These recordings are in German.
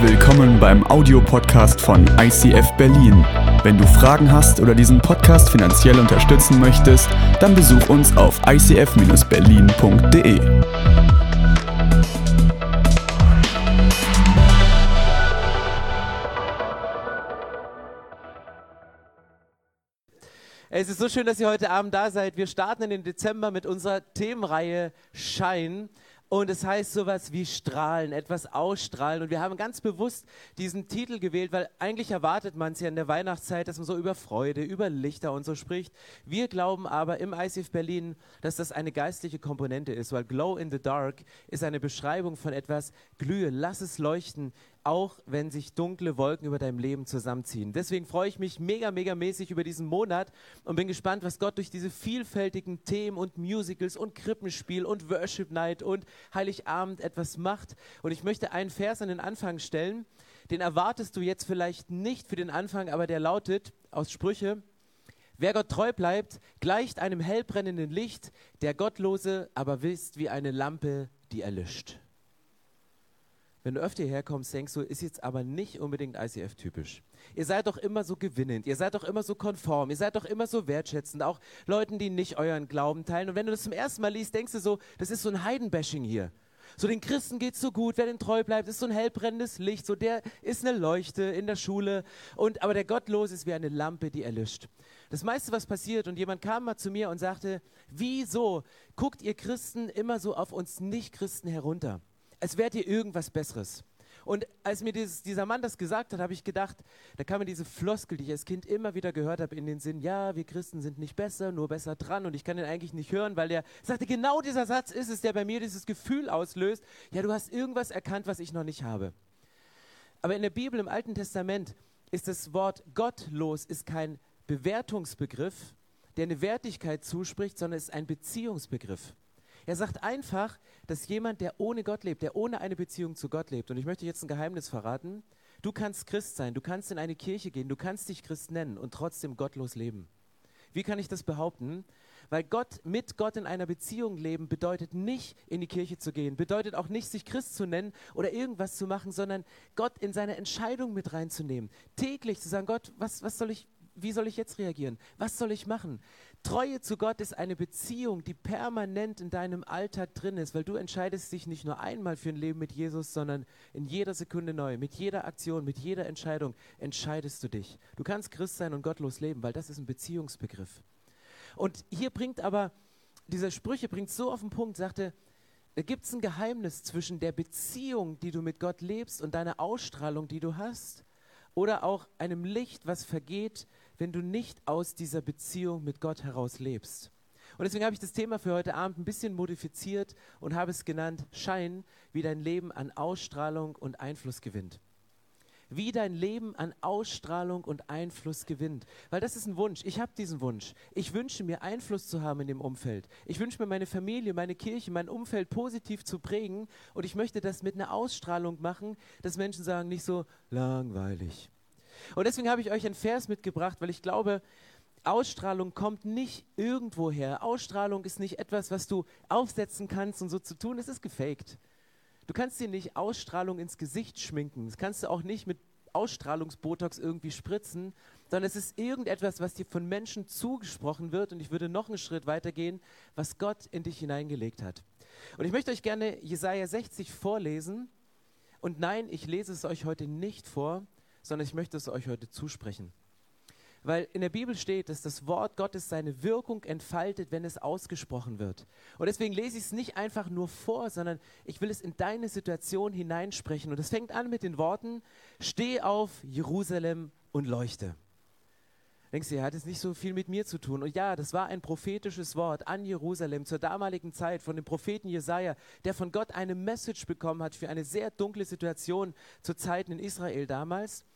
Willkommen beim Audiopodcast von ICF Berlin. Wenn du Fragen hast oder diesen Podcast finanziell unterstützen möchtest, dann besuch uns auf icf-berlin.de. Es ist so schön, dass ihr heute Abend da seid. Wir starten in den Dezember mit unserer Themenreihe Schein. Und es heißt sowas wie strahlen, etwas ausstrahlen. Und wir haben ganz bewusst diesen Titel gewählt, weil eigentlich erwartet man es ja in der Weihnachtszeit, dass man so über Freude, über Lichter und so spricht. Wir glauben aber im ICF Berlin, dass das eine geistliche Komponente ist, weil Glow in the Dark ist eine Beschreibung von etwas, glühe, lass es leuchten, auch wenn sich dunkle Wolken über deinem Leben zusammenziehen. Deswegen freue ich mich mega, mega mäßig über diesen Monat und bin gespannt, was Gott durch diese vielfältigen Themen und Musicals und Krippenspiel und Worship Night und Heiligabend etwas macht. Und ich möchte einen Vers an den Anfang stellen, den erwartest du jetzt vielleicht nicht für den Anfang, aber der lautet aus Sprüche, Wer Gott treu bleibt, gleicht einem hellbrennenden Licht, der Gottlose aber wisst wie eine Lampe, die erlischt wenn du öfter hierher kommst, denkst du, ist jetzt aber nicht unbedingt ICF-typisch. Ihr seid doch immer so gewinnend, ihr seid doch immer so konform, ihr seid doch immer so wertschätzend, auch Leuten, die nicht euren Glauben teilen. Und wenn du das zum ersten Mal liest, denkst du so, das ist so ein Heidenbashing hier. So den Christen geht's so gut, wer den treu bleibt, ist so ein hellbrennendes Licht, so der ist eine Leuchte in der Schule. Und aber der Gottlose ist wie eine Lampe, die erlischt. Das meiste, was passiert, und jemand kam mal zu mir und sagte, wieso guckt ihr Christen immer so auf uns Nicht-Christen herunter? Als wärt ihr irgendwas Besseres. Und als mir dieses, dieser Mann das gesagt hat, habe ich gedacht, da kam mir diese Floskel, die ich als Kind immer wieder gehört habe, in den Sinn, ja, wir Christen sind nicht besser, nur besser dran. Und ich kann den eigentlich nicht hören, weil der sagte, genau dieser Satz ist es, der bei mir dieses Gefühl auslöst, ja, du hast irgendwas erkannt, was ich noch nicht habe. Aber in der Bibel, im Alten Testament, ist das Wort gottlos, ist kein Bewertungsbegriff, der eine Wertigkeit zuspricht, sondern ist ein Beziehungsbegriff. Er sagt einfach, dass jemand, der ohne Gott lebt, der ohne eine Beziehung zu Gott lebt, und ich möchte jetzt ein Geheimnis verraten, du kannst Christ sein, du kannst in eine Kirche gehen, du kannst dich Christ nennen und trotzdem gottlos leben. Wie kann ich das behaupten? Weil Gott mit Gott in einer Beziehung leben bedeutet nicht in die Kirche zu gehen, bedeutet auch nicht sich Christ zu nennen oder irgendwas zu machen, sondern Gott in seine Entscheidung mit reinzunehmen. Täglich zu sagen, Gott, was, was soll ich, wie soll ich jetzt reagieren? Was soll ich machen? Treue zu Gott ist eine Beziehung, die permanent in deinem Alltag drin ist, weil du entscheidest dich nicht nur einmal für ein Leben mit Jesus, sondern in jeder Sekunde neu, mit jeder Aktion, mit jeder Entscheidung entscheidest du dich. Du kannst Christ sein und gottlos leben, weil das ist ein Beziehungsbegriff. Und hier bringt aber, dieser Sprüche bringt so auf den Punkt, sagte, da gibt es ein Geheimnis zwischen der Beziehung, die du mit Gott lebst und deiner Ausstrahlung, die du hast, oder auch einem Licht, was vergeht, wenn du nicht aus dieser Beziehung mit Gott heraus lebst. Und deswegen habe ich das Thema für heute Abend ein bisschen modifiziert und habe es genannt Schein, wie dein Leben an Ausstrahlung und Einfluss gewinnt. Wie dein Leben an Ausstrahlung und Einfluss gewinnt. Weil das ist ein Wunsch. Ich habe diesen Wunsch. Ich wünsche mir Einfluss zu haben in dem Umfeld. Ich wünsche mir meine Familie, meine Kirche, mein Umfeld positiv zu prägen. Und ich möchte das mit einer Ausstrahlung machen, dass Menschen sagen, nicht so langweilig und deswegen habe ich euch einen Vers mitgebracht, weil ich glaube, Ausstrahlung kommt nicht irgendwoher. Ausstrahlung ist nicht etwas, was du aufsetzen kannst und so zu tun. Es ist gefaked. Du kannst dir nicht Ausstrahlung ins Gesicht schminken. Das kannst du auch nicht mit Ausstrahlungsbotox irgendwie spritzen, sondern es ist irgendetwas, was dir von Menschen zugesprochen wird. Und ich würde noch einen Schritt weiter gehen, was Gott in dich hineingelegt hat. Und ich möchte euch gerne Jesaja 60 vorlesen. Und nein, ich lese es euch heute nicht vor, sondern ich möchte es euch heute zusprechen. Weil in der Bibel steht, dass das Wort Gottes seine Wirkung entfaltet, wenn es ausgesprochen wird. Und deswegen lese ich es nicht einfach nur vor, sondern ich will es in deine Situation hineinsprechen. Und es fängt an mit den Worten, steh auf Jerusalem und leuchte. Denkst du, er hat es nicht so viel mit mir zu tun. Und ja, das war ein prophetisches Wort an Jerusalem zur damaligen Zeit von dem Propheten Jesaja, der von Gott eine Message bekommen hat für eine sehr dunkle Situation zu Zeiten in Israel damals.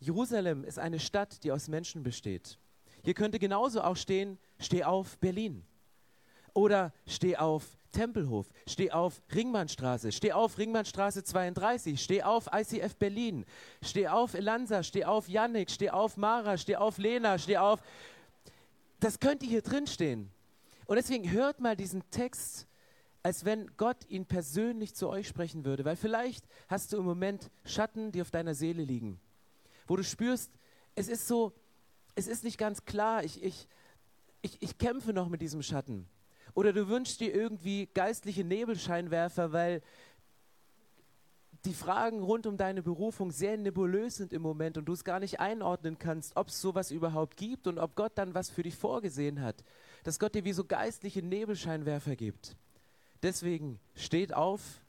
Jerusalem ist eine Stadt, die aus Menschen besteht. Hier könnte genauso auch stehen, steh auf Berlin. Oder steh auf Tempelhof, steh auf Ringmannstraße, steh auf Ringmannstraße 32, steh auf ICF Berlin, steh auf Elanza, steh auf Yannick, steh auf Mara, steh auf Lena, steh auf. Das könnte hier drin stehen. Und deswegen hört mal diesen Text als wenn Gott ihn persönlich zu euch sprechen würde, weil vielleicht hast du im Moment Schatten, die auf deiner Seele liegen, wo du spürst, es ist so, es ist nicht ganz klar, ich, ich, ich, ich kämpfe noch mit diesem Schatten. Oder du wünschst dir irgendwie geistliche Nebelscheinwerfer, weil die Fragen rund um deine Berufung sehr nebulös sind im Moment und du es gar nicht einordnen kannst, ob es sowas überhaupt gibt und ob Gott dann was für dich vorgesehen hat. Dass Gott dir wie so geistliche Nebelscheinwerfer gibt. Deswegen steht auf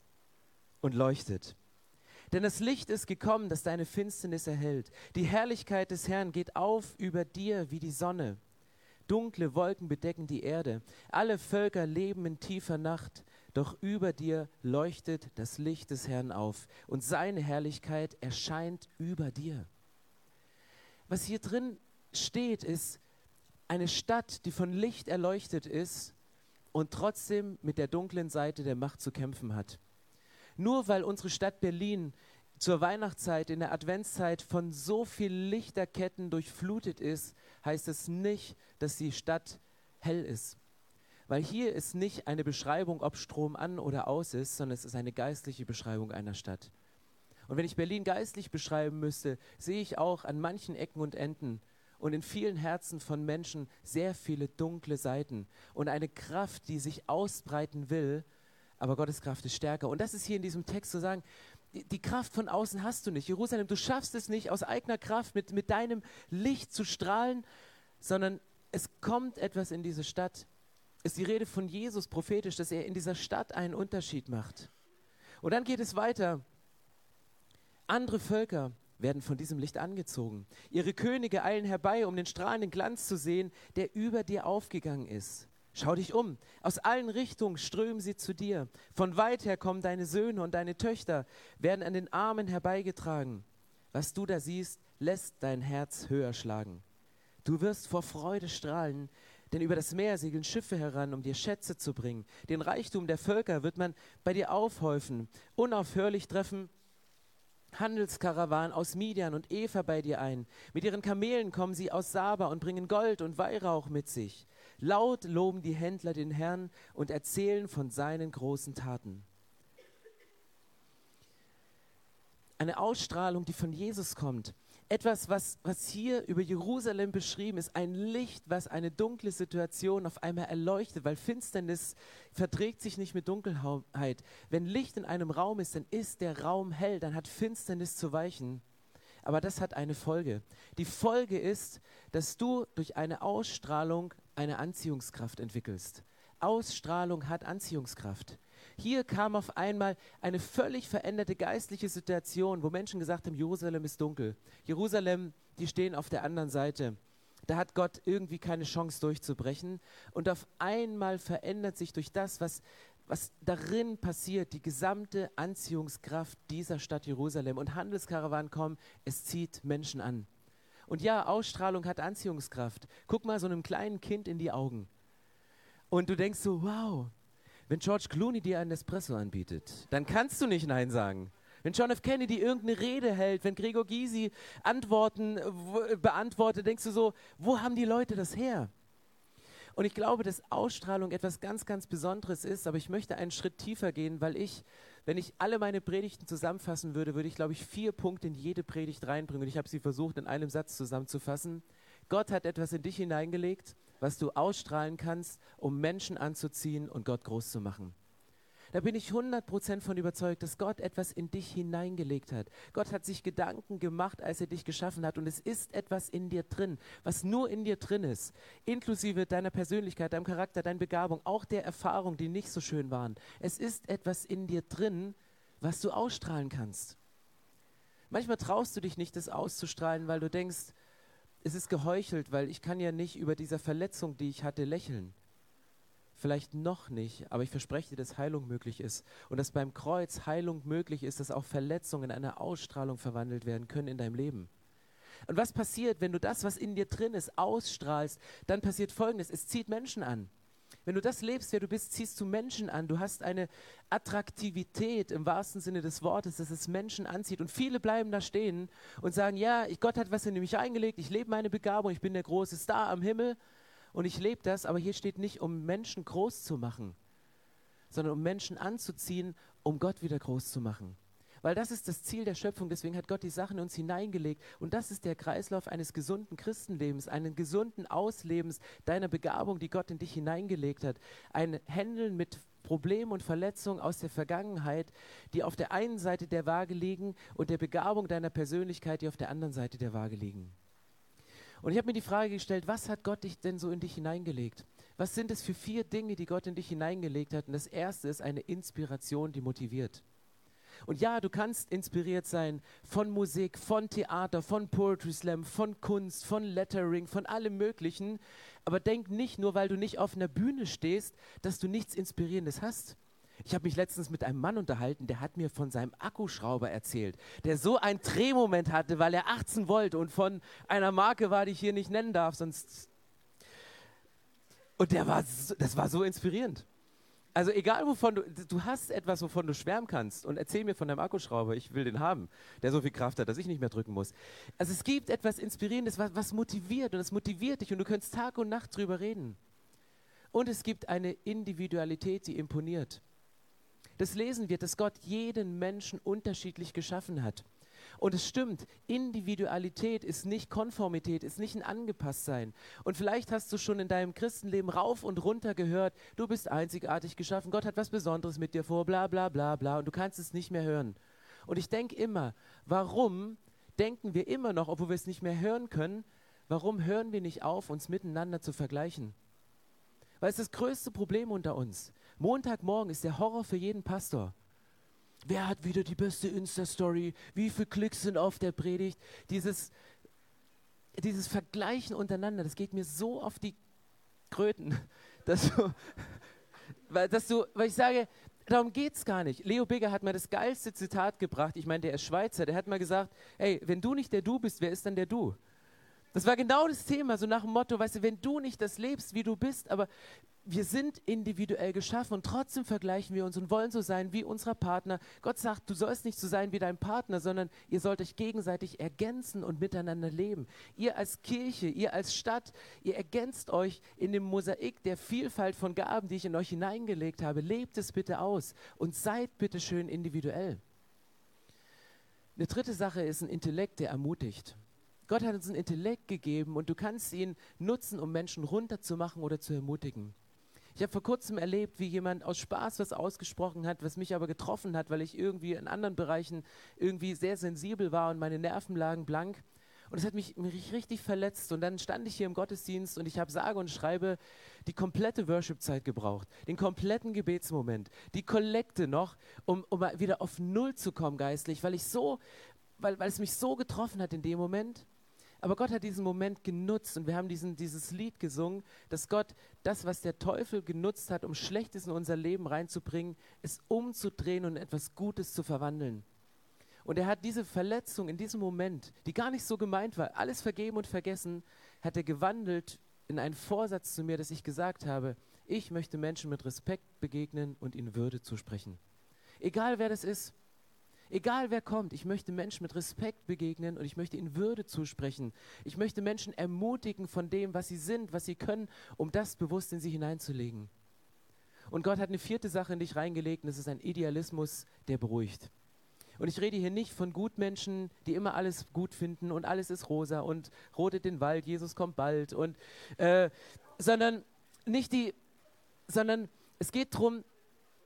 und leuchtet. Denn das Licht ist gekommen, das deine Finsternis erhält. Die Herrlichkeit des Herrn geht auf über dir wie die Sonne. Dunkle Wolken bedecken die Erde. Alle Völker leben in tiefer Nacht. Doch über dir leuchtet das Licht des Herrn auf und seine Herrlichkeit erscheint über dir. Was hier drin steht, ist eine Stadt, die von Licht erleuchtet ist und trotzdem mit der dunklen Seite der Macht zu kämpfen hat. Nur weil unsere Stadt Berlin zur Weihnachtszeit, in der Adventszeit von so vielen Lichterketten durchflutet ist, heißt es nicht, dass die Stadt hell ist. Weil hier ist nicht eine Beschreibung, ob Strom an oder aus ist, sondern es ist eine geistliche Beschreibung einer Stadt. Und wenn ich Berlin geistlich beschreiben müsste, sehe ich auch an manchen Ecken und Enden und in vielen Herzen von Menschen sehr viele dunkle Seiten und eine Kraft, die sich ausbreiten will, aber Gottes Kraft ist stärker. Und das ist hier in diesem Text zu sagen, die, Kraft von außen hast du nicht. Jerusalem, du schaffst es nicht, aus eigener Kraft mit, mit deinem Licht zu strahlen, sondern es kommt etwas in diese Stadt. Ist die Rede von Jesus prophetisch, dass er in dieser Stadt einen Unterschied macht. Und dann geht es weiter. Andere Völker werden von diesem Licht angezogen. Ihre Könige eilen herbei, um den strahlenden Glanz zu sehen, der über dir aufgegangen ist. Schau dich um. Aus allen Richtungen strömen sie zu dir. Von weit her kommen deine Söhne und deine Töchter, werden an den Armen herbeigetragen. Was du da siehst, lässt dein Herz höher schlagen. Du wirst vor Freude strahlen, denn über das Meer segeln Schiffe heran, um dir Schätze zu bringen. Den Reichtum der Völker wird man bei dir aufhäufen. Unaufhörlich treffen Handelskarawanen aus Midian und Eva bei dir ein. Mit ihren Kamelen kommen sie aus Saba und bringen Gold und Weihrauch mit sich. Laut loben die Händler den Herrn und erzählen von seinen großen Taten. Eine Ausstrahlung, die von Jesus kommt. Etwas, was, was hier über Jerusalem beschrieben ist, ein Licht, was eine dunkle Situation auf einmal erleuchtet, weil Finsternis verträgt sich nicht mit Dunkelheit. Wenn Licht in einem Raum ist, dann ist der Raum hell, dann hat Finsternis zu weichen. Aber das hat eine Folge. Die Folge ist, dass du durch eine Ausstrahlung eine Anziehungskraft entwickelst. Ausstrahlung hat Anziehungskraft. Hier kam auf einmal eine völlig veränderte geistliche Situation, wo Menschen gesagt haben, Jerusalem ist dunkel. Jerusalem, die stehen auf der anderen Seite. Da hat Gott irgendwie keine Chance durchzubrechen. Und auf einmal verändert sich durch das, was, was darin passiert, die gesamte Anziehungskraft dieser Stadt Jerusalem. Und Handelskarawanen kommen, es zieht Menschen an. Und ja, Ausstrahlung hat Anziehungskraft. Guck mal so einem kleinen Kind in die Augen. Und du denkst so, wow, wenn George Clooney dir einen Espresso anbietet, dann kannst du nicht Nein sagen. Wenn John F. Kennedy irgendeine Rede hält, wenn Gregor Gysi Antworten beantwortet, denkst du so, wo haben die Leute das her? Und ich glaube, dass Ausstrahlung etwas ganz, ganz Besonderes ist, aber ich möchte einen Schritt tiefer gehen, weil ich, wenn ich alle meine Predigten zusammenfassen würde, würde ich, glaube ich, vier Punkte in jede Predigt reinbringen. Und ich habe sie versucht, in einem Satz zusammenzufassen. Gott hat etwas in dich hineingelegt, was du ausstrahlen kannst, um Menschen anzuziehen und Gott groß zu machen. Da bin ich 100% von überzeugt, dass Gott etwas in dich hineingelegt hat. Gott hat sich Gedanken gemacht, als er dich geschaffen hat. Und es ist etwas in dir drin, was nur in dir drin ist. Inklusive deiner Persönlichkeit, deinem Charakter, deiner Begabung, auch der Erfahrung, die nicht so schön waren. Es ist etwas in dir drin, was du ausstrahlen kannst. Manchmal traust du dich nicht, das auszustrahlen, weil du denkst, es ist geheuchelt, weil ich kann ja nicht über dieser Verletzung, die ich hatte, lächeln. Vielleicht noch nicht, aber ich verspreche dir, dass Heilung möglich ist und dass beim Kreuz Heilung möglich ist, dass auch Verletzungen in eine Ausstrahlung verwandelt werden können in deinem Leben. Und was passiert, wenn du das, was in dir drin ist, ausstrahlst? Dann passiert Folgendes, es zieht Menschen an. Wenn du das lebst, wer du bist, ziehst du Menschen an. Du hast eine Attraktivität im wahrsten Sinne des Wortes, dass es Menschen anzieht. Und viele bleiben da stehen und sagen, ja, Gott hat was in mich eingelegt, ich lebe meine Begabung, ich bin der große Star am Himmel und ich lebe das, aber hier steht nicht, um Menschen groß zu machen, sondern um Menschen anzuziehen, um Gott wieder groß zu machen. Weil das ist das Ziel der Schöpfung, deswegen hat Gott die Sachen in uns hineingelegt. Und das ist der Kreislauf eines gesunden Christenlebens, einen gesunden Auslebens deiner Begabung, die Gott in dich hineingelegt hat. Ein Händeln mit Problemen und Verletzungen aus der Vergangenheit, die auf der einen Seite der Waage liegen und der Begabung deiner Persönlichkeit, die auf der anderen Seite der Waage liegen. Und ich habe mir die Frage gestellt, was hat Gott dich denn so in dich hineingelegt? Was sind es für vier Dinge, die Gott in dich hineingelegt hat? Und das erste ist eine Inspiration, die motiviert. Und ja, du kannst inspiriert sein von Musik, von Theater, von Poetry Slam, von Kunst, von Lettering, von allem Möglichen. Aber denk nicht nur, weil du nicht auf einer Bühne stehst, dass du nichts Inspirierendes hast. Ich habe mich letztens mit einem Mann unterhalten, der hat mir von seinem Akkuschrauber erzählt, der so einen Drehmoment hatte, weil er 18 wollte und von einer Marke war, die ich hier nicht nennen darf, sonst. Und der war, so, das war so inspirierend. Also egal wovon du, du hast etwas, wovon du schwärmen kannst und erzähl mir von deinem Akkuschrauber, ich will den haben, der so viel Kraft hat, dass ich nicht mehr drücken muss. Also es gibt etwas Inspirierendes, was, was motiviert und es motiviert dich und du kannst Tag und Nacht drüber reden. Und es gibt eine Individualität, die imponiert. Das lesen wir, dass Gott jeden Menschen unterschiedlich geschaffen hat. Und es stimmt, Individualität ist nicht Konformität, ist nicht ein Angepasstsein. Und vielleicht hast du schon in deinem Christenleben rauf und runter gehört, du bist einzigartig geschaffen, Gott hat was Besonderes mit dir vor, bla bla bla bla, und du kannst es nicht mehr hören. Und ich denke immer, warum denken wir immer noch, obwohl wir es nicht mehr hören können, warum hören wir nicht auf, uns miteinander zu vergleichen? Weil es das größte Problem unter uns. Montagmorgen ist der Horror für jeden Pastor. Wer hat wieder die beste Insta-Story? Wie viele Klicks sind auf der Predigt? Dieses, dieses Vergleichen untereinander, das geht mir so auf die Kröten, dass du, weil, dass du, weil ich sage, darum geht es gar nicht. Leo Bigger hat mal das geilste Zitat gebracht. Ich meine, der ist Schweizer. Der hat mal gesagt: Ey, wenn du nicht der Du bist, wer ist dann der Du? Das war genau das Thema, so nach dem Motto, weißt du, wenn du nicht das lebst, wie du bist, aber wir sind individuell geschaffen und trotzdem vergleichen wir uns und wollen so sein wie unser Partner. Gott sagt, du sollst nicht so sein wie dein Partner, sondern ihr sollt euch gegenseitig ergänzen und miteinander leben. Ihr als Kirche, ihr als Stadt, ihr ergänzt euch in dem Mosaik der Vielfalt von Gaben, die ich in euch hineingelegt habe. Lebt es bitte aus und seid bitte schön individuell. Eine dritte Sache ist ein Intellekt, der ermutigt. Gott hat uns ein Intellekt gegeben und du kannst ihn nutzen, um Menschen runterzumachen oder zu ermutigen. Ich habe vor kurzem erlebt, wie jemand aus Spaß was ausgesprochen hat, was mich aber getroffen hat, weil ich irgendwie in anderen Bereichen irgendwie sehr sensibel war und meine Nerven lagen blank. Und es hat mich, mich richtig verletzt. Und dann stand ich hier im Gottesdienst und ich habe sage und schreibe die komplette Worship-Zeit gebraucht, den kompletten Gebetsmoment, die Kollekte noch, um, um wieder auf Null zu kommen geistlich, weil ich so, weil, weil es mich so getroffen hat in dem Moment. Aber Gott hat diesen Moment genutzt und wir haben diesen, dieses Lied gesungen, dass Gott das, was der Teufel genutzt hat, um Schlechtes in unser Leben reinzubringen, es umzudrehen und etwas Gutes zu verwandeln. Und er hat diese Verletzung in diesem Moment, die gar nicht so gemeint war, alles vergeben und vergessen, hat er gewandelt in einen Vorsatz zu mir, dass ich gesagt habe, ich möchte Menschen mit Respekt begegnen und ihnen Würde zusprechen. Egal wer das ist, Egal wer kommt, ich möchte Menschen mit Respekt begegnen und ich möchte ihnen Würde zusprechen. Ich möchte Menschen ermutigen von dem, was sie sind, was sie können, um das bewusst in sie hineinzulegen. Und Gott hat eine vierte Sache in dich reingelegt und das ist ein Idealismus, der beruhigt. Und ich rede hier nicht von Gutmenschen, die immer alles gut finden und alles ist rosa und rotet den Wald, Jesus kommt bald und äh, sondern nicht die, sondern es geht darum,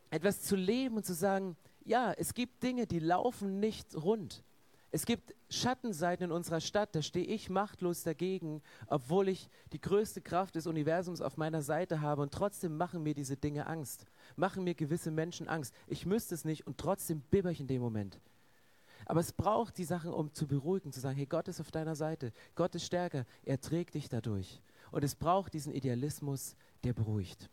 etwas zu leben und zu sagen, ja, es gibt Dinge, die laufen nicht rund. Es gibt Schattenseiten in unserer Stadt, da stehe ich machtlos dagegen, obwohl ich die größte Kraft des Universums auf meiner Seite habe und trotzdem machen mir diese Dinge Angst, machen mir gewisse Menschen Angst. Ich müsste es nicht und trotzdem bibber ich in dem Moment. Aber es braucht die Sachen, um zu beruhigen, zu sagen, hey, Gott ist auf deiner Seite, Gott ist stärker, er trägt dich dadurch. Und es braucht diesen Idealismus, der beruhigt.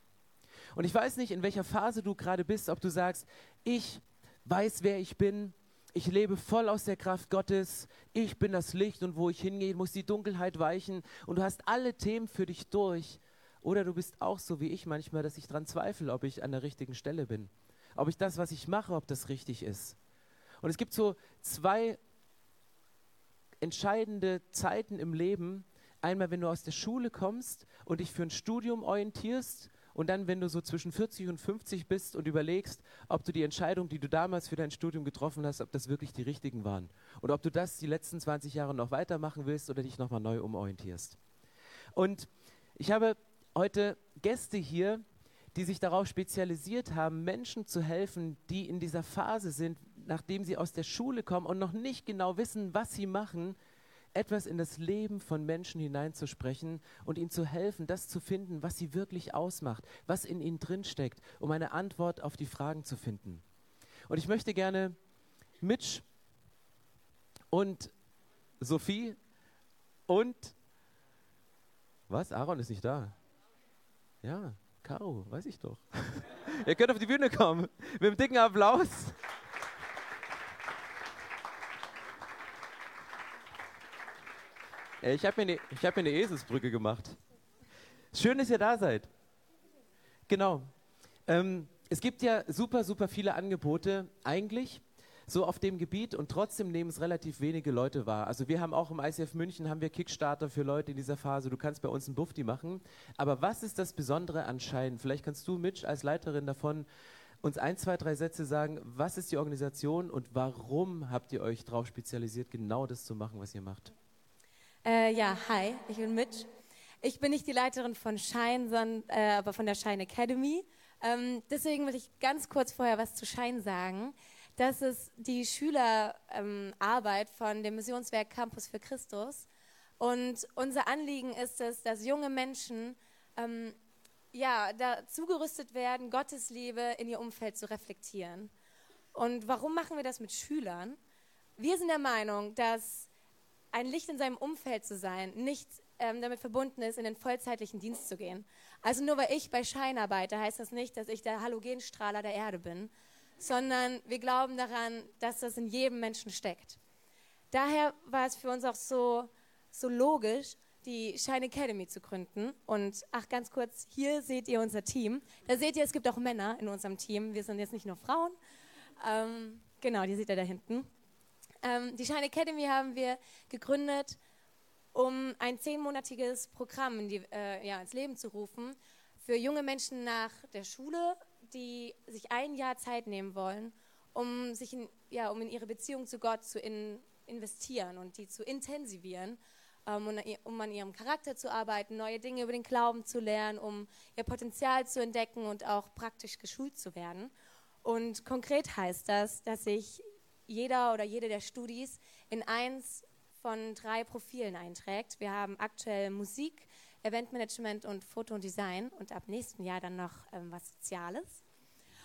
Und ich weiß nicht, in welcher Phase du gerade bist, ob du sagst, ich weiß, wer ich bin. Ich lebe voll aus der Kraft Gottes. Ich bin das Licht und wo ich hingehe, muss die Dunkelheit weichen. Und du hast alle Themen für dich durch. Oder du bist auch so wie ich manchmal, dass ich daran zweifle, ob ich an der richtigen Stelle bin. Ob ich das, was ich mache, ob das richtig ist. Und es gibt so zwei entscheidende Zeiten im Leben. Einmal, wenn du aus der Schule kommst und dich für ein Studium orientierst Und dann, wenn du so zwischen 40 und 50 bist und überlegst, ob du die Entscheidung, die du damals für dein Studium getroffen hast, ob das wirklich die richtigen waren. Und ob du das die letzten 20 Jahre noch weitermachen willst oder dich nochmal neu umorientierst. Und ich habe heute Gäste hier, die sich darauf spezialisiert haben, Menschen zu helfen, die in dieser Phase sind, nachdem sie aus der Schule kommen und noch nicht genau wissen, was sie machen, etwas in das Leben von Menschen hineinzusprechen und ihnen zu helfen, das zu finden, was sie wirklich ausmacht, was in ihnen drinsteckt, um eine Antwort auf die Fragen zu finden. Und ich möchte gerne Mitch und Sophie und was? Aaron ist nicht da. Ja, Caro, weiß ich doch. Ihr könnt auf die Bühne kommen mit einem dicken Applaus. Ich habe mir, eine, hab mir eine Eselsbrücke gemacht. Schön, dass ihr da seid. Genau. Ähm, es gibt ja super, super viele Angebote eigentlich so auf dem Gebiet und trotzdem nehmen es relativ wenige Leute wahr. Also wir haben auch im ICF München haben wir Kickstarter für Leute in dieser Phase. Du kannst bei uns einen Bufti machen. Aber was ist das Besondere an Schein? Vielleicht kannst du, Mitch, als Leiterin davon uns ein, zwei, drei Sätze sagen. Was ist die Organisation und warum habt ihr euch darauf spezialisiert, genau das zu machen, was ihr macht? Äh, ja, hi, ich bin Mitch. Ich bin nicht die Leiterin von Shine, sondern äh, aber von der Shine Academy. Ähm, deswegen will ich ganz kurz vorher was zu Shine sagen. Das ist die Schülerarbeit ähm, von dem Missionswerk Campus für Christus. Und unser Anliegen ist es, dass junge Menschen ähm, ja, dazu gerüstet werden, Gottes Liebe in ihr Umfeld zu reflektieren. Und warum machen wir das mit Schülern? Wir sind der Meinung, dass ein Licht in seinem Umfeld zu sein, nicht ähm, damit verbunden ist, in den vollzeitlichen Dienst zu gehen. Also nur weil ich bei Schein arbeite, heißt das nicht, dass ich der Halogenstrahler der Erde bin, sondern wir glauben daran, dass das in jedem Menschen steckt. Daher war es für uns auch so, so logisch, die Shine Academy zu gründen. Und ach, ganz kurz, hier seht ihr unser Team. Da seht ihr, es gibt auch Männer in unserem Team. Wir sind jetzt nicht nur Frauen. Ähm, genau, die seht ihr da hinten. Ähm, die Shine Academy haben wir gegründet, um ein zehnmonatiges Programm in die, äh, ja, ins Leben zu rufen für junge Menschen nach der Schule, die sich ein Jahr Zeit nehmen wollen, um, sich in, ja, um in ihre Beziehung zu Gott zu in, investieren und die zu intensivieren, ähm, um, um an ihrem Charakter zu arbeiten, neue Dinge über den Glauben zu lernen, um ihr Potenzial zu entdecken und auch praktisch geschult zu werden. Und konkret heißt das, dass sich jeder oder jede der Studis in eins von drei Profilen einträgt. Wir haben aktuell Musik, Eventmanagement und Foto und Design und ab nächsten Jahr dann noch ähm, was Soziales.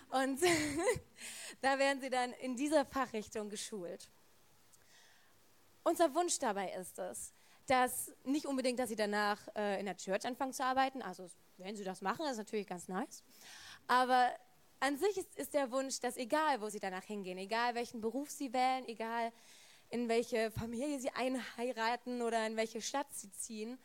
Und da werden sie dann in dieser Fachrichtung geschult. Unser Wunsch dabei ist es, dass nicht unbedingt, dass sie danach äh, in der Church anfangen zu arbeiten, also wenn sie das machen, ist natürlich ganz nice, aber an sich ist, ist der Wunsch, dass egal, wo sie danach hingehen, egal welchen Beruf sie wählen, egal in welche Familie sie einheiraten oder in welche Stadt sie ziehen,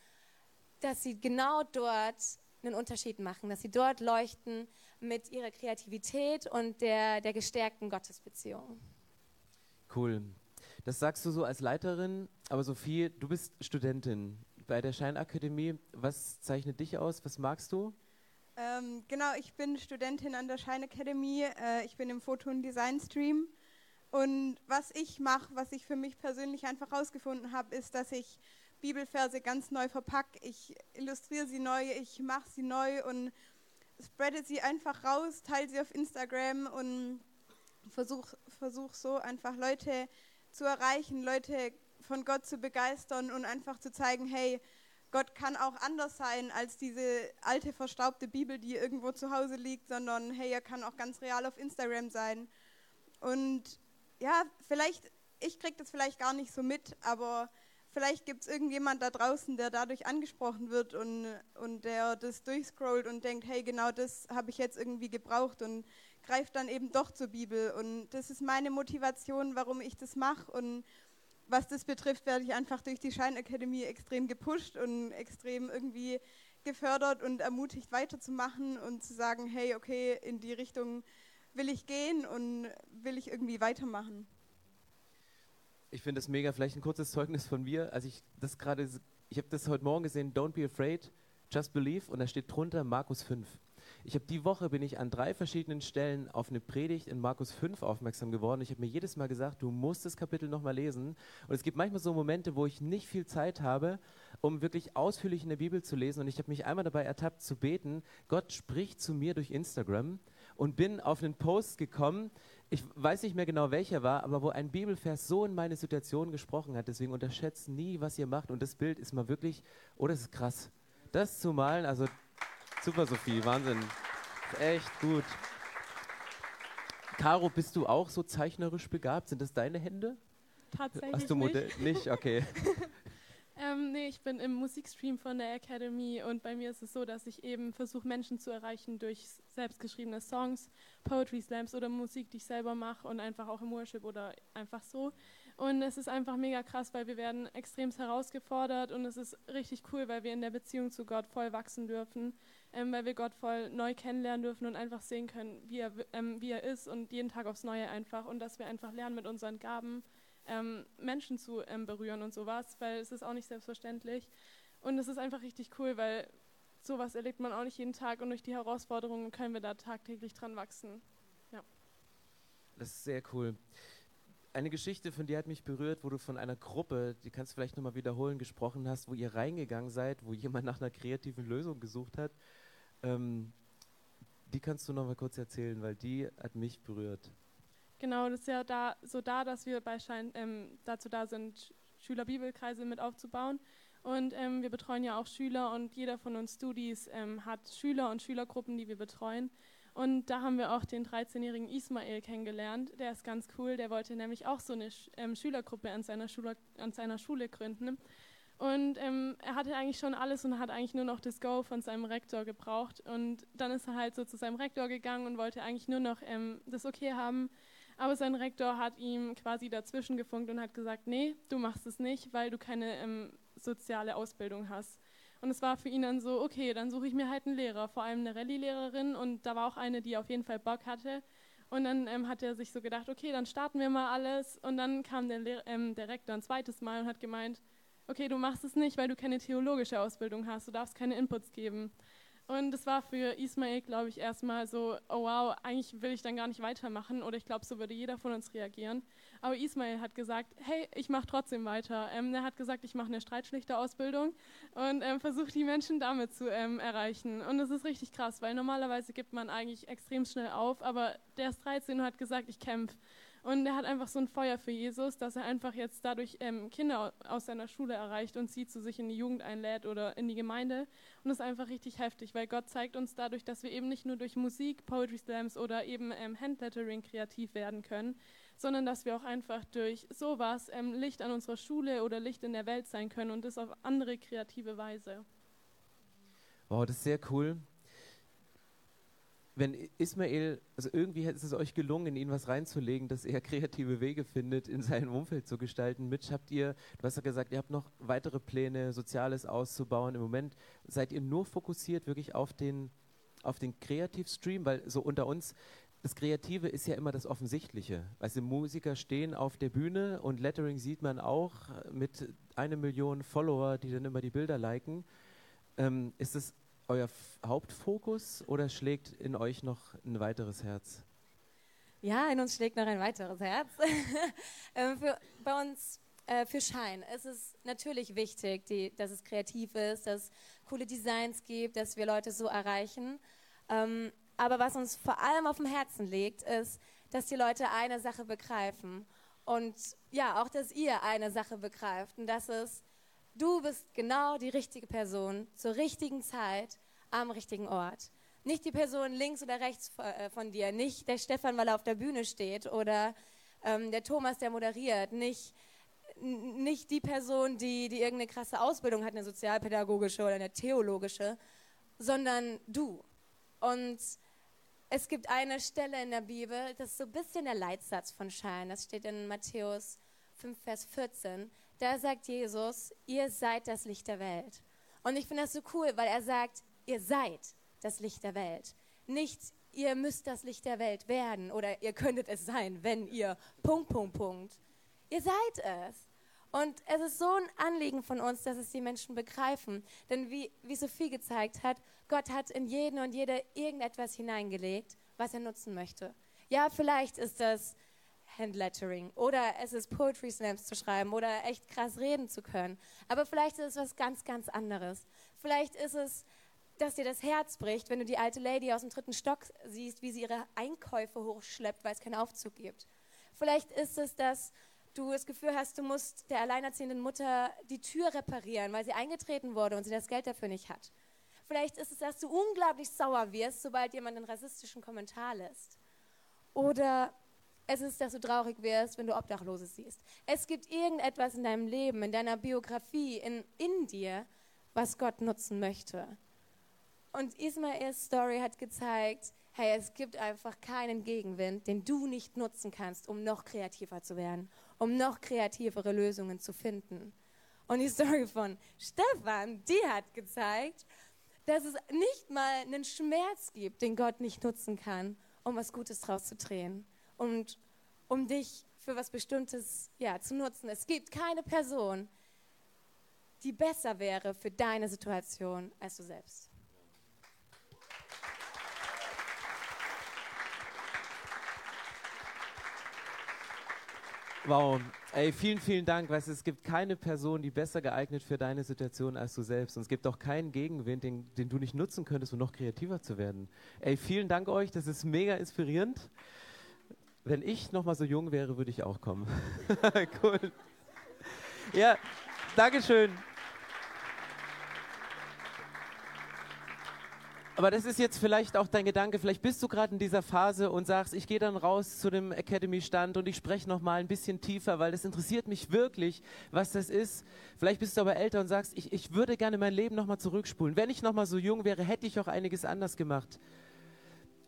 dass sie genau dort einen Unterschied machen, dass sie dort leuchten mit ihrer Kreativität und der, der gestärkten Gottesbeziehung. Cool. Das sagst du so als Leiterin, aber Sophie, du bist Studentin bei der Scheinakademie. Was zeichnet dich aus? Was magst du? Ähm, genau, ich bin Studentin an der Scheinakademie. Äh, ich bin im Foto- und Design-Stream. Und was ich mache, was ich für mich persönlich einfach herausgefunden habe, ist, dass ich Bibelverse ganz neu verpacke. Ich illustriere sie neu, ich mache sie neu und spreade sie einfach raus, teile sie auf Instagram und versuche versuch so einfach Leute zu erreichen, Leute von Gott zu begeistern und einfach zu zeigen, hey, Gott kann auch anders sein als diese alte verstaubte Bibel, die irgendwo zu Hause liegt, sondern hey, er kann auch ganz real auf Instagram sein. Und ja, vielleicht, ich kriege das vielleicht gar nicht so mit, aber vielleicht gibt es irgendjemand da draußen, der dadurch angesprochen wird und, und der das durchscrollt und denkt, hey, genau das habe ich jetzt irgendwie gebraucht und greift dann eben doch zur Bibel. Und das ist meine Motivation, warum ich das mache. Was das betrifft, werde ich einfach durch die Scheinakademie extrem gepusht und extrem irgendwie gefördert und ermutigt weiterzumachen und zu sagen, hey, okay, in die Richtung will ich gehen und will ich irgendwie weitermachen. Ich finde das mega. Vielleicht ein kurzes Zeugnis von mir. Als ich das gerade, ich habe das heute Morgen gesehen, Don't be afraid, just believe. Und da steht drunter Markus 5. Ich habe die Woche bin ich an drei verschiedenen Stellen auf eine Predigt in Markus 5 aufmerksam geworden. Ich habe mir jedes Mal gesagt, du musst das Kapitel nochmal lesen. Und es gibt manchmal so Momente, wo ich nicht viel Zeit habe, um wirklich ausführlich in der Bibel zu lesen. Und ich habe mich einmal dabei ertappt zu beten, Gott spricht zu mir durch Instagram und bin auf einen Post gekommen, ich weiß nicht mehr genau welcher war, aber wo ein Bibelvers so in meine Situation gesprochen hat. Deswegen unterschätzt nie, was ihr macht. Und das Bild ist mal wirklich, oh, das ist krass. Das zu malen, also super, Sophie, Wahnsinn. Echt gut. Caro, bist du auch so zeichnerisch begabt? Sind das deine Hände? Tatsächlich Hast du Modell? Nicht, nicht? okay. Ähm, nee, ich bin im Musikstream von der Academy und bei mir ist es so, dass ich eben versuche, Menschen zu erreichen durch selbstgeschriebene Songs, Poetry Slams oder Musik, die ich selber mache und einfach auch im Worship oder einfach so. Und es ist einfach mega krass, weil wir werden extrem herausgefordert und es ist richtig cool, weil wir in der Beziehung zu Gott voll wachsen dürfen, ähm, weil wir Gott voll neu kennenlernen dürfen und einfach sehen können, wie er, ähm, wie er ist und jeden Tag aufs Neue einfach und dass wir einfach lernen mit unseren Gaben ähm, Menschen zu ähm, berühren und sowas, weil es ist auch nicht selbstverständlich. Und es ist einfach richtig cool, weil sowas erlebt man auch nicht jeden Tag und durch die Herausforderungen können wir da tagtäglich dran wachsen. Ja. Das ist sehr cool. Eine Geschichte von dir hat mich berührt, wo du von einer Gruppe, die kannst du vielleicht nochmal wiederholen, gesprochen hast, wo ihr reingegangen seid, wo jemand nach einer kreativen Lösung gesucht hat. Ähm, die kannst du nochmal kurz erzählen, weil die hat mich berührt. Genau, das ist ja da, so da, dass wir bei Schein, ähm, dazu da sind, Schülerbibelkreise mit aufzubauen. Und ähm, wir betreuen ja auch Schüler und jeder von uns Studis ähm, hat Schüler und Schülergruppen, die wir betreuen. Und da haben wir auch den 13-jährigen Ismail kennengelernt. Der ist ganz cool. Der wollte nämlich auch so eine ähm, Schülergruppe an seiner, Schule, an seiner Schule gründen. Und ähm, er hatte eigentlich schon alles und hat eigentlich nur noch das Go von seinem Rektor gebraucht. Und dann ist er halt so zu seinem Rektor gegangen und wollte eigentlich nur noch ähm, das Okay haben, aber sein Rektor hat ihm quasi dazwischen gefunkt und hat gesagt, nee, du machst es nicht, weil du keine ähm, soziale Ausbildung hast. Und es war für ihn dann so, okay, dann suche ich mir halt einen Lehrer, vor allem eine Rallye-Lehrerin. Und da war auch eine, die auf jeden Fall Bock hatte. Und dann ähm, hat er sich so gedacht, okay, dann starten wir mal alles. Und dann kam der, Lehr ähm, der Rektor ein zweites Mal und hat gemeint, okay, du machst es nicht, weil du keine theologische Ausbildung hast, du darfst keine Inputs geben. Und es war für Ismail, glaube ich, erstmal so, oh wow, eigentlich will ich dann gar nicht weitermachen oder ich glaube, so würde jeder von uns reagieren. Aber Ismail hat gesagt, hey, ich mache trotzdem weiter. Ähm, er hat gesagt, ich mache eine Streitschlichterausbildung und ähm, versuche die Menschen damit zu ähm, erreichen. Und das ist richtig krass, weil normalerweise gibt man eigentlich extrem schnell auf, aber der ist 13 und hat gesagt, ich kämpfe. Und er hat einfach so ein Feuer für Jesus, dass er einfach jetzt dadurch ähm, Kinder aus seiner Schule erreicht und sie zu sich in die Jugend einlädt oder in die Gemeinde. Und das ist einfach richtig heftig, weil Gott zeigt uns dadurch, dass wir eben nicht nur durch Musik, Poetry Slams oder eben ähm, Handlettering kreativ werden können, sondern dass wir auch einfach durch sowas ähm, Licht an unserer Schule oder Licht in der Welt sein können und das auf andere kreative Weise. Wow, das ist sehr cool wenn Ismael, also irgendwie ist es euch gelungen, in ihn was reinzulegen, dass er kreative Wege findet, in seinem Umfeld zu gestalten. Mitch, habt ihr, du hast ja gesagt, ihr habt noch weitere Pläne, Soziales auszubauen. Im Moment seid ihr nur fokussiert wirklich auf den, auf den Kreativstream, weil so unter uns, das Kreative ist ja immer das Offensichtliche. Weißt du, Musiker stehen auf der Bühne und Lettering sieht man auch mit einer Million Follower, die dann immer die Bilder liken. Ähm, ist es euer Hauptfokus oder schlägt in euch noch ein weiteres Herz? Ja, in uns schlägt noch ein weiteres Herz. ähm, für, bei uns äh, für Schein ist es natürlich wichtig, die, dass es kreativ ist, dass es coole Designs gibt, dass wir Leute so erreichen. Ähm, aber was uns vor allem auf dem Herzen liegt, ist, dass die Leute eine Sache begreifen. Und ja, auch, dass ihr eine Sache begreift. Und das ist, Du bist genau die richtige Person zur richtigen Zeit am richtigen Ort. Nicht die Person links oder rechts äh, von dir, nicht der Stefan, weil er auf der Bühne steht oder ähm, der Thomas, der moderiert, nicht, nicht die Person, die, die irgendeine krasse Ausbildung hat, eine sozialpädagogische oder eine theologische, sondern du. Und es gibt eine Stelle in der Bibel, das ist so ein bisschen der Leitsatz von Schein, das steht in Matthäus 5, Vers 14 da sagt Jesus, ihr seid das Licht der Welt. Und ich finde das so cool, weil er sagt, ihr seid das Licht der Welt. Nicht, ihr müsst das Licht der Welt werden oder ihr könntet es sein, wenn ihr Punkt, Punkt, Punkt. Ihr seid es. Und es ist so ein Anliegen von uns, dass es die Menschen begreifen. Denn wie, wie Sophie gezeigt hat, Gott hat in jeden und jede irgendetwas hineingelegt, was er nutzen möchte. Ja, vielleicht ist das Handlettering oder es ist Poetry Slams zu schreiben oder echt krass reden zu können. Aber vielleicht ist es was ganz, ganz anderes. Vielleicht ist es, dass dir das Herz bricht, wenn du die alte Lady aus dem dritten Stock siehst, wie sie ihre Einkäufe hochschleppt, weil es keinen Aufzug gibt. Vielleicht ist es, dass du das Gefühl hast, du musst der alleinerziehenden Mutter die Tür reparieren, weil sie eingetreten wurde und sie das Geld dafür nicht hat. Vielleicht ist es, dass du unglaublich sauer wirst, sobald jemand einen rassistischen Kommentar lässt. Oder es ist, dass du traurig wirst, wenn du Obdachlose siehst. Es gibt irgendetwas in deinem Leben, in deiner Biografie, in, in dir, was Gott nutzen möchte. Und Ismaels Story hat gezeigt, hey, es gibt einfach keinen Gegenwind, den du nicht nutzen kannst, um noch kreativer zu werden, um noch kreativere Lösungen zu finden. Und die Story von Stefan, die hat gezeigt, dass es nicht mal einen Schmerz gibt, den Gott nicht nutzen kann, um was Gutes draus zu drehen und um dich für was Bestimmtes ja, zu nutzen. Es gibt keine Person, die besser wäre für deine Situation als du selbst. Wow, ey, vielen, vielen Dank. Weißt, es gibt keine Person, die besser geeignet für deine Situation als du selbst. Und es gibt auch keinen Gegenwind, den, den du nicht nutzen könntest, um noch kreativer zu werden. Ey, vielen Dank euch, das ist mega inspirierend. Wenn ich noch mal so jung wäre, würde ich auch kommen. cool. Ja, Dankeschön. Aber das ist jetzt vielleicht auch dein Gedanke. Vielleicht bist du gerade in dieser Phase und sagst, ich gehe dann raus zu dem Academy-Stand und ich spreche noch mal ein bisschen tiefer, weil das interessiert mich wirklich, was das ist. Vielleicht bist du aber älter und sagst, ich, ich würde gerne mein Leben noch mal zurückspulen. Wenn ich noch mal so jung wäre, hätte ich auch einiges anders gemacht.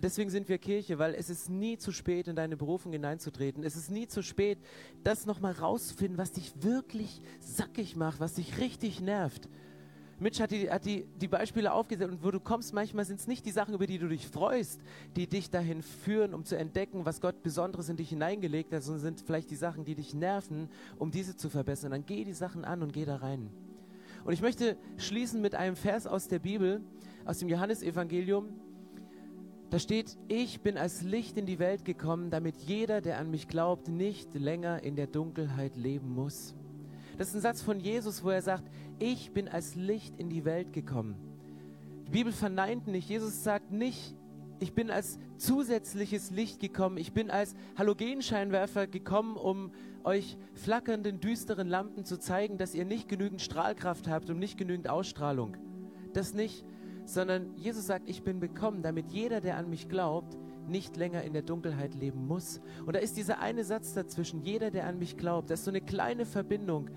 Deswegen sind wir Kirche, weil es ist nie zu spät, in deine Berufung hineinzutreten. Es ist nie zu spät, das nochmal rauszufinden, was dich wirklich sackig macht, was dich richtig nervt. Mitch hat, die, hat die, die Beispiele aufgesetzt und wo du kommst, manchmal sind es nicht die Sachen, über die du dich freust, die dich dahin führen, um zu entdecken, was Gott Besonderes in dich hineingelegt hat, sondern sind vielleicht die Sachen, die dich nerven, um diese zu verbessern. Dann geh die Sachen an und geh da rein. Und ich möchte schließen mit einem Vers aus der Bibel, aus dem Johannesevangelium. Da steht, ich bin als Licht in die Welt gekommen, damit jeder, der an mich glaubt, nicht länger in der Dunkelheit leben muss. Das ist ein Satz von Jesus, wo er sagt, ich bin als Licht in die Welt gekommen. Die Bibel verneint nicht. Jesus sagt nicht, ich bin als zusätzliches Licht gekommen. Ich bin als Halogenscheinwerfer gekommen, um euch flackernden, düsteren Lampen zu zeigen, dass ihr nicht genügend Strahlkraft habt und nicht genügend Ausstrahlung. Das nicht, sondern Jesus sagt, ich bin gekommen, damit jeder, der an mich glaubt, nicht länger in der Dunkelheit leben muss. Und da ist dieser eine Satz dazwischen, jeder, der an mich glaubt, das ist so eine kleine Verbindung.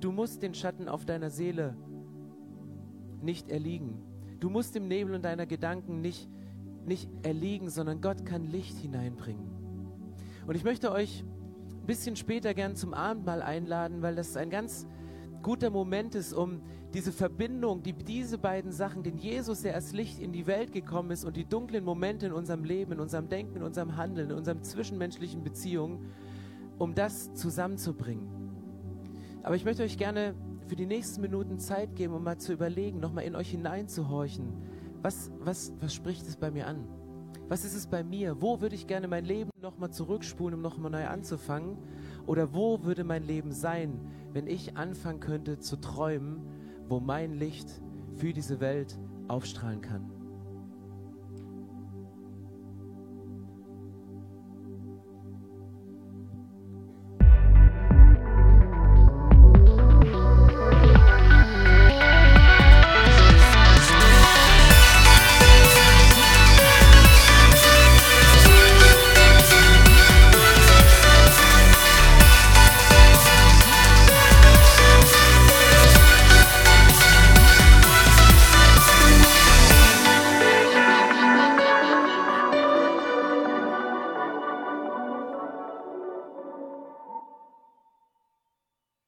Du musst den Schatten auf deiner Seele nicht erliegen. Du musst im Nebel und deiner Gedanken nicht, nicht erliegen, sondern Gott kann Licht hineinbringen. Und ich möchte euch ein bisschen später gern zum Abendmahl einladen, weil das ein ganz guter Moment ist, um diese Verbindung, die diese beiden Sachen, den Jesus, der als Licht in die Welt gekommen ist und die dunklen Momente in unserem Leben, in unserem Denken, in unserem Handeln, in unserem zwischenmenschlichen Beziehungen, um das zusammenzubringen. Aber ich möchte euch gerne für die nächsten Minuten Zeit geben, um mal zu überlegen, nochmal in euch hineinzuhorchen. Was, was, was spricht es bei mir an? Was ist es bei mir? Wo würde ich gerne mein Leben nochmal zurückspulen, um nochmal neu anzufangen? Oder wo würde mein Leben sein, wenn ich anfangen könnte zu träumen, wo mein Licht für diese Welt aufstrahlen kann?